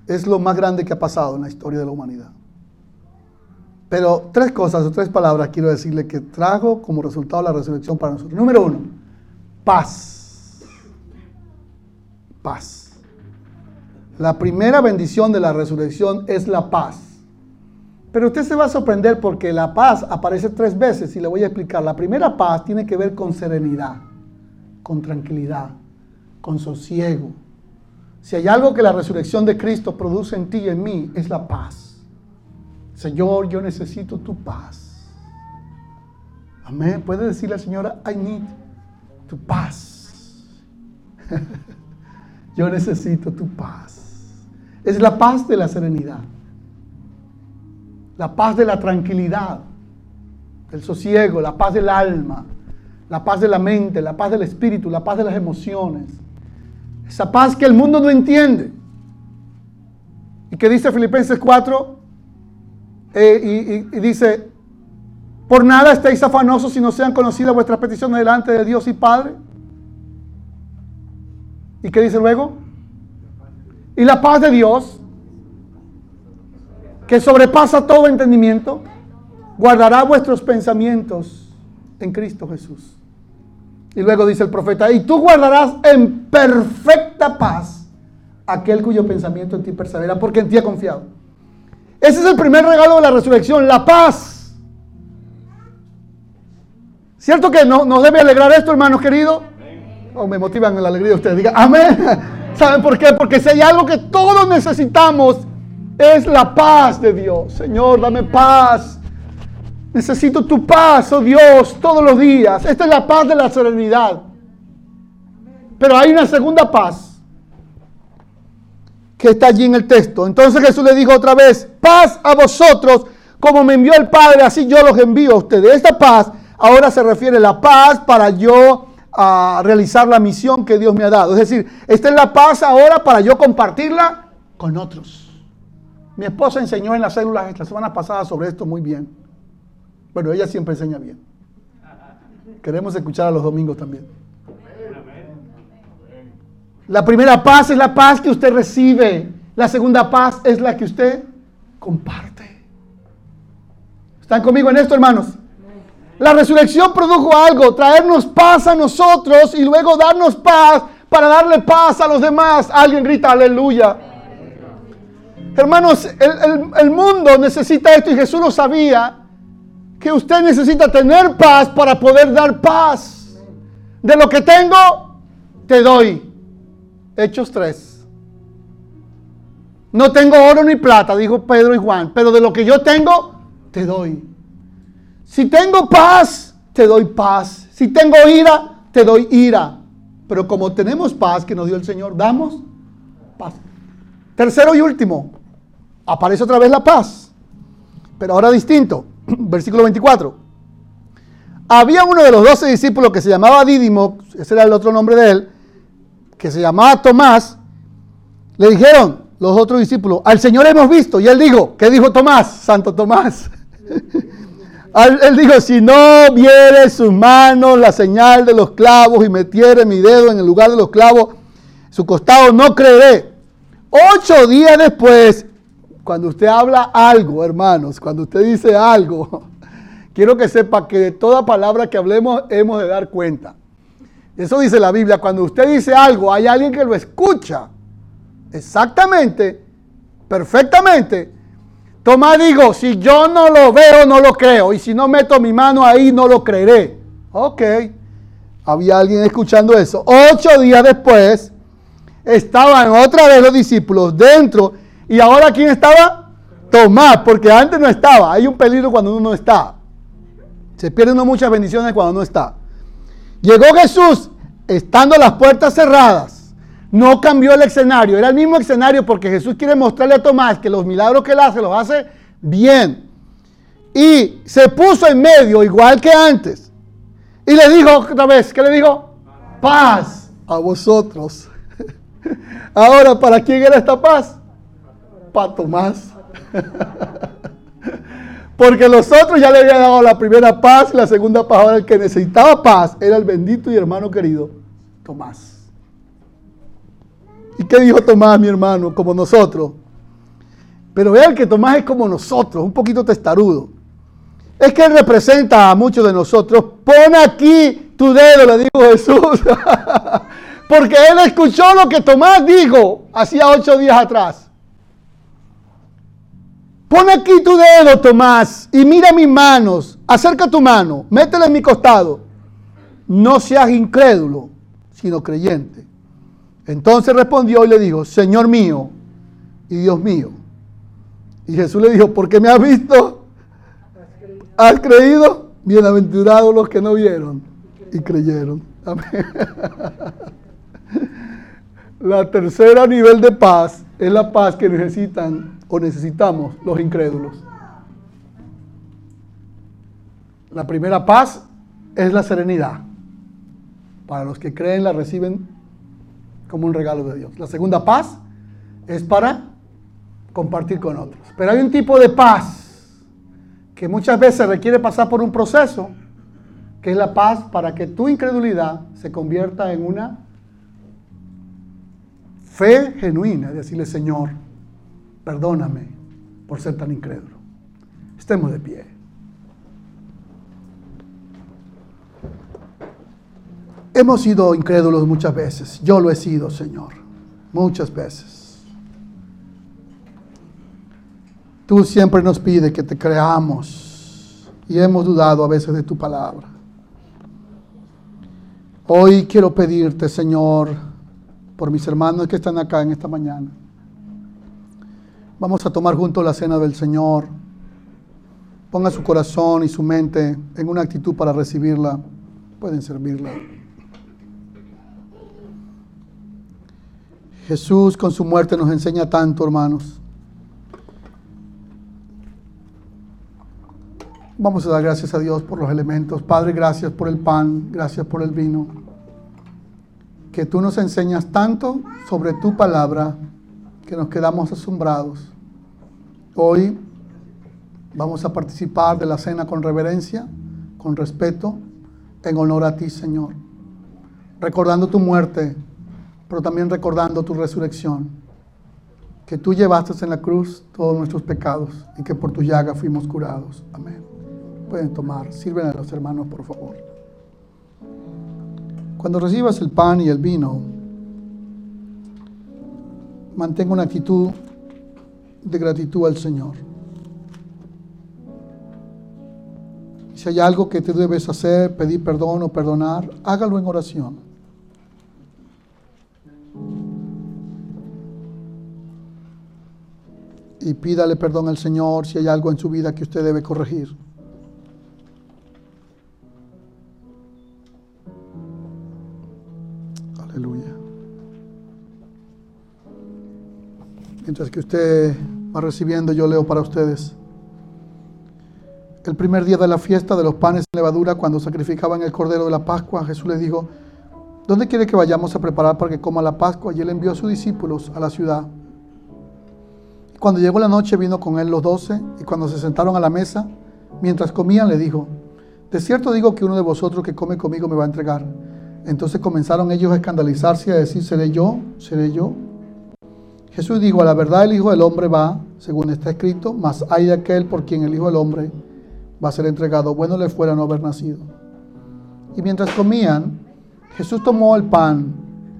Es lo más grande que ha pasado en la historia de la humanidad. Pero tres cosas o tres palabras quiero decirle que trajo como resultado la resurrección para nosotros. Número uno, paz. Paz. La primera bendición de la resurrección es la paz. Pero usted se va a sorprender porque la paz aparece tres veces y le voy a explicar. La primera paz tiene que ver con serenidad, con tranquilidad, con sosiego. Si hay algo que la resurrección de Cristo produce en ti y en mí, es la paz. Señor, yo necesito tu paz. Amén. Puede decirle al Señor, I need tu paz. Yo necesito tu paz. Es la paz de la serenidad. La paz de la tranquilidad, el sosiego, la paz del alma, la paz de la mente, la paz del espíritu, la paz de las emociones. Esa paz que el mundo no entiende. Y que dice Filipenses 4, eh, y, y dice, por nada estéis afanosos si no sean conocidas vuestras peticiones delante de Dios y Padre. ¿Y qué dice luego? Y la paz de Dios, que sobrepasa todo entendimiento, guardará vuestros pensamientos en Cristo Jesús. Y luego dice el profeta, y tú guardarás en perfecta paz aquel cuyo pensamiento en ti persevera, porque en ti ha confiado. Ese es el primer regalo de la resurrección, la paz. ¿Cierto que no, nos debe alegrar esto, hermanos queridos? O me motivan en la alegría de ustedes. Digan, amén. ¿Saben por qué? Porque si hay algo que todos necesitamos, es la paz de Dios. Señor, dame paz. Necesito tu paz, oh Dios, todos los días. Esta es la paz de la serenidad. Pero hay una segunda paz que está allí en el texto. Entonces Jesús le dijo otra vez, paz a vosotros, como me envió el Padre, así yo los envío a ustedes. Esta paz ahora se refiere a la paz para yo a realizar la misión que Dios me ha dado. Es decir, esta es la paz ahora para yo compartirla con otros. Mi esposa enseñó en las células la semana pasada sobre esto muy bien. Bueno, ella siempre enseña bien. Queremos escuchar a los domingos también. La primera paz es la paz que usted recibe. La segunda paz es la que usted comparte. ¿Están conmigo en esto, hermanos? La resurrección produjo algo, traernos paz a nosotros y luego darnos paz para darle paz a los demás. Alguien grita aleluya. Hermanos, el, mundo necesita esto y Jesús lo sabía, que usted necesita tener paz para poder dar paz. De lo que tengo, te doy. Hechos 3. No tengo oro ni plata, dijo Pedro y Juan, pero de lo que yo tengo, te doy. Si tengo paz, te doy paz. Si tengo ira, te doy ira. Pero como tenemos paz que nos dio el Señor, damos paz. Tercero y último, aparece otra vez la paz. Pero ahora distinto. Versículo 24. Había uno de los doce discípulos que se llamaba Dídimo, ese era el otro nombre de él, que se llamaba Tomás. Le dijeron los otros discípulos, al Señor hemos visto. Y él dijo, ¿qué dijo Tomás? Santo Tomás. Él dijo, si no viere sus manos la señal de los clavos y metiere mi dedo en el lugar de los clavos, su costado no creeré. Ocho días después, cuando usted habla algo, hermanos, cuando usted dice algo, quiero que sepa que de toda palabra que hablemos hemos de dar cuenta. Eso dice la Biblia, cuando usted dice algo, hay alguien que lo escucha exactamente, perfectamente, Tomás dijo, si yo no lo veo, no lo creo. Y si no meto mi mano ahí, no lo creeré. Ok. Había alguien escuchando eso. Ocho días después, estaban otra vez los discípulos dentro. Y ahora, ¿quién estaba? Tomás, porque antes no estaba. Hay un peligro cuando uno no está. Se pierden muchas bendiciones cuando no está. Llegó Jesús, estando las puertas cerradas. No cambió el escenario, era el mismo escenario porque Jesús quiere mostrarle a Tomás que los milagros que él hace los hace bien. Y se puso en medio igual que antes. Y le dijo otra vez, ¿qué le dijo? Paz a vosotros. Ahora, ¿para quién era esta paz? Para Tomás. Porque los otros ya le habían dado la primera paz y la segunda paz. Ahora el que necesitaba paz era el bendito y hermano querido Tomás. ¿Y qué dijo Tomás, mi hermano? Como nosotros. Pero vean que Tomás es como nosotros, un poquito testarudo. Es que él representa a muchos de nosotros. Pon aquí tu dedo, le dijo Jesús. Porque él escuchó lo que Tomás dijo hacía ocho días atrás. Pon aquí tu dedo, Tomás, y mira mis manos. Acerca tu mano, métela en mi costado. No seas incrédulo, sino creyente. Entonces respondió y le dijo, Señor mío y Dios mío. Y Jesús le dijo, ¿por qué me has visto? ¿Has creído? Bienaventurados los que no vieron y creyeron. Amén. La tercera nivel de paz es la paz que necesitan o necesitamos los incrédulos. La primera paz es la serenidad. Para los que creen la reciben como un regalo de Dios. La segunda paz es para compartir con otros. Pero hay un tipo de paz que muchas veces requiere pasar por un proceso, que es la paz para que tu incredulidad se convierta en una fe genuina, decirle, Señor, perdóname por ser tan incrédulo. Estemos de pie. Hemos sido incrédulos muchas veces. Yo lo he sido, Señor. Muchas veces. Tú siempre nos pides que te creamos y hemos dudado a veces de tu palabra. Hoy quiero pedirte, Señor, por mis hermanos que están acá en esta mañana. Vamos a tomar juntos la cena del Señor. Ponga su corazón y su mente en una actitud para recibirla. Pueden servirla. Jesús con su muerte nos enseña tanto, hermanos. Vamos a dar gracias a Dios por los elementos. Padre, gracias por el pan, gracias por el vino que tú nos enseñas tanto sobre tu palabra que nos quedamos asombrados. Hoy vamos a participar de la cena con reverencia, con respeto, en honor a ti, Señor. Recordando tu muerte, pero también recordando tu resurrección. Que tú llevaste en la cruz todos nuestros pecados y que por tu llaga fuimos curados. Amén. Pueden tomar. Sirven a los hermanos, por favor. Cuando recibas el pan y el vino, mantenga una actitud de gratitud al Señor. Si hay algo que te debes hacer, pedir perdón o perdonar, hágalo en oración. Y pídale perdón al Señor si hay algo en su vida que usted debe corregir. Mientras que usted va recibiendo, yo leo para ustedes. El primer día de la fiesta de los panes de levadura, cuando sacrificaban el cordero de la Pascua, Jesús les dijo, ¿dónde quiere que vayamos a preparar para que coma la Pascua? Y él envió a sus discípulos a la ciudad. Cuando llegó la noche vino con él los doce y cuando se sentaron a la mesa, mientras comían le dijo, de cierto digo que uno de vosotros que come conmigo me va a entregar. Entonces comenzaron ellos a escandalizarse y a decir, ¿seré yo? ¿Seré yo? Jesús dijo, a la verdad el Hijo del Hombre va, según está escrito, mas hay de aquel por quien el Hijo del Hombre va a ser entregado. Bueno le fuera no haber nacido. Y mientras comían, Jesús tomó el pan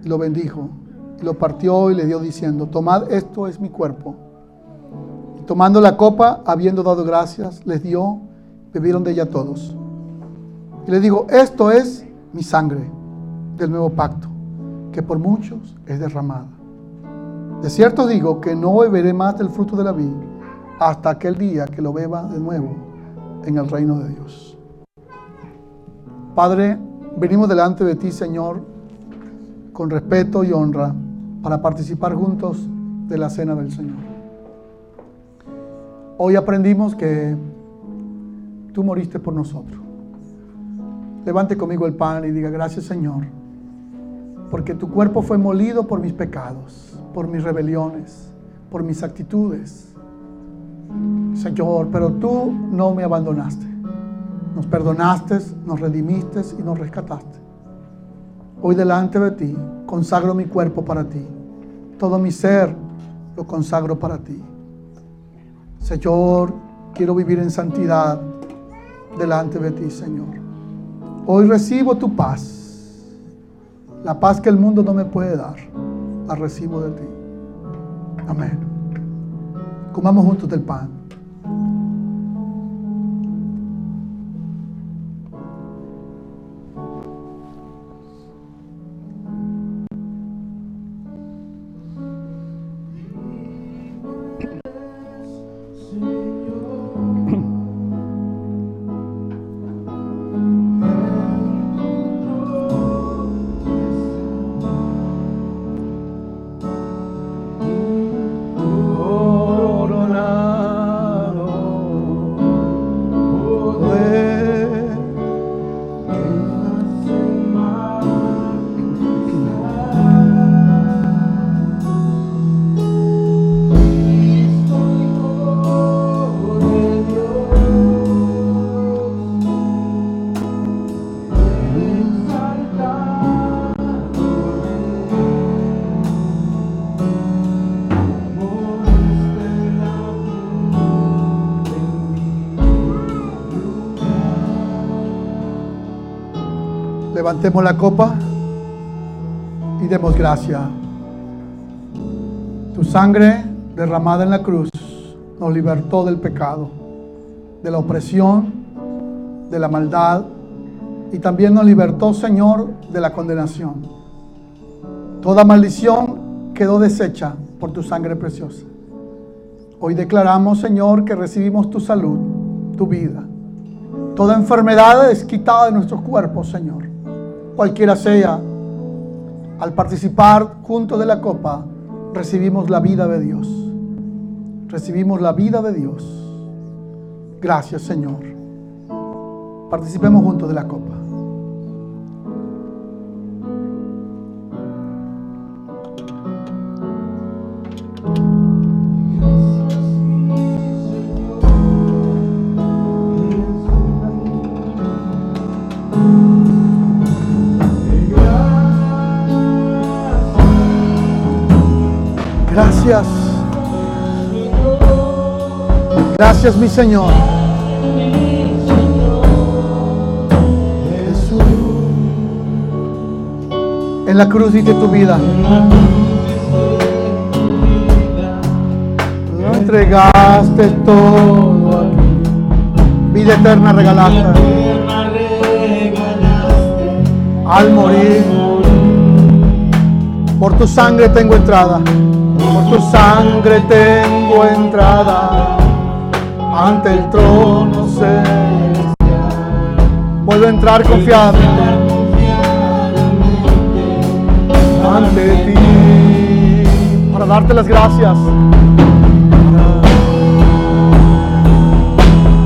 y lo bendijo, y lo partió y le dio diciendo, tomad esto es mi cuerpo. Y tomando la copa, habiendo dado gracias, les dio, bebieron de ella todos. Y le dijo, esto es mi sangre del nuevo pacto, que por muchos es derramada. De cierto digo que no beberé más del fruto de la vid hasta aquel día que lo beba de nuevo en el reino de Dios. Padre, venimos delante de ti, Señor, con respeto y honra para participar juntos de la cena del Señor. Hoy aprendimos que tú moriste por nosotros. Levante conmigo el pan y diga gracias, Señor porque tu cuerpo fue molido por mis pecados, por mis rebeliones, por mis actitudes. Señor, pero tú no me abandonaste. Nos perdonaste, nos redimiste y nos rescataste. Hoy delante de ti consagro mi cuerpo para ti. Todo mi ser lo consagro para ti. Señor, quiero vivir en santidad delante de ti, Señor. Hoy recibo tu paz la paz que el mundo no me puede dar, la recibo de ti. Amén. Comamos juntos del pan. Levantemos la copa y demos gracia. Tu sangre derramada en la cruz nos libertó del pecado, de la opresión, de la maldad y también nos libertó, Señor, de la condenación. Toda maldición quedó deshecha por tu sangre preciosa. Hoy declaramos, Señor, que recibimos tu salud, tu vida. Toda enfermedad es quitada de nuestros cuerpos, Señor. Cualquiera sea, al participar junto de la copa, recibimos la vida de Dios. Recibimos la vida de Dios. Gracias, Señor. Participemos juntos de la copa. Gracias, mi Señor. En la cruz diste tu vida. Lo entregaste todo aquí. Vida eterna regalaste. Al morir. Por tu sangre tengo entrada. Por tu sangre tengo entrada ante el trono celestial. Vuelvo a entrar confiadamente ante ti para darte las gracias.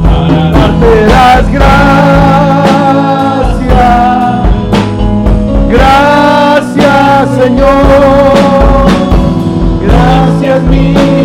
Para darte las gracias. Gracias Señor. Gracias mi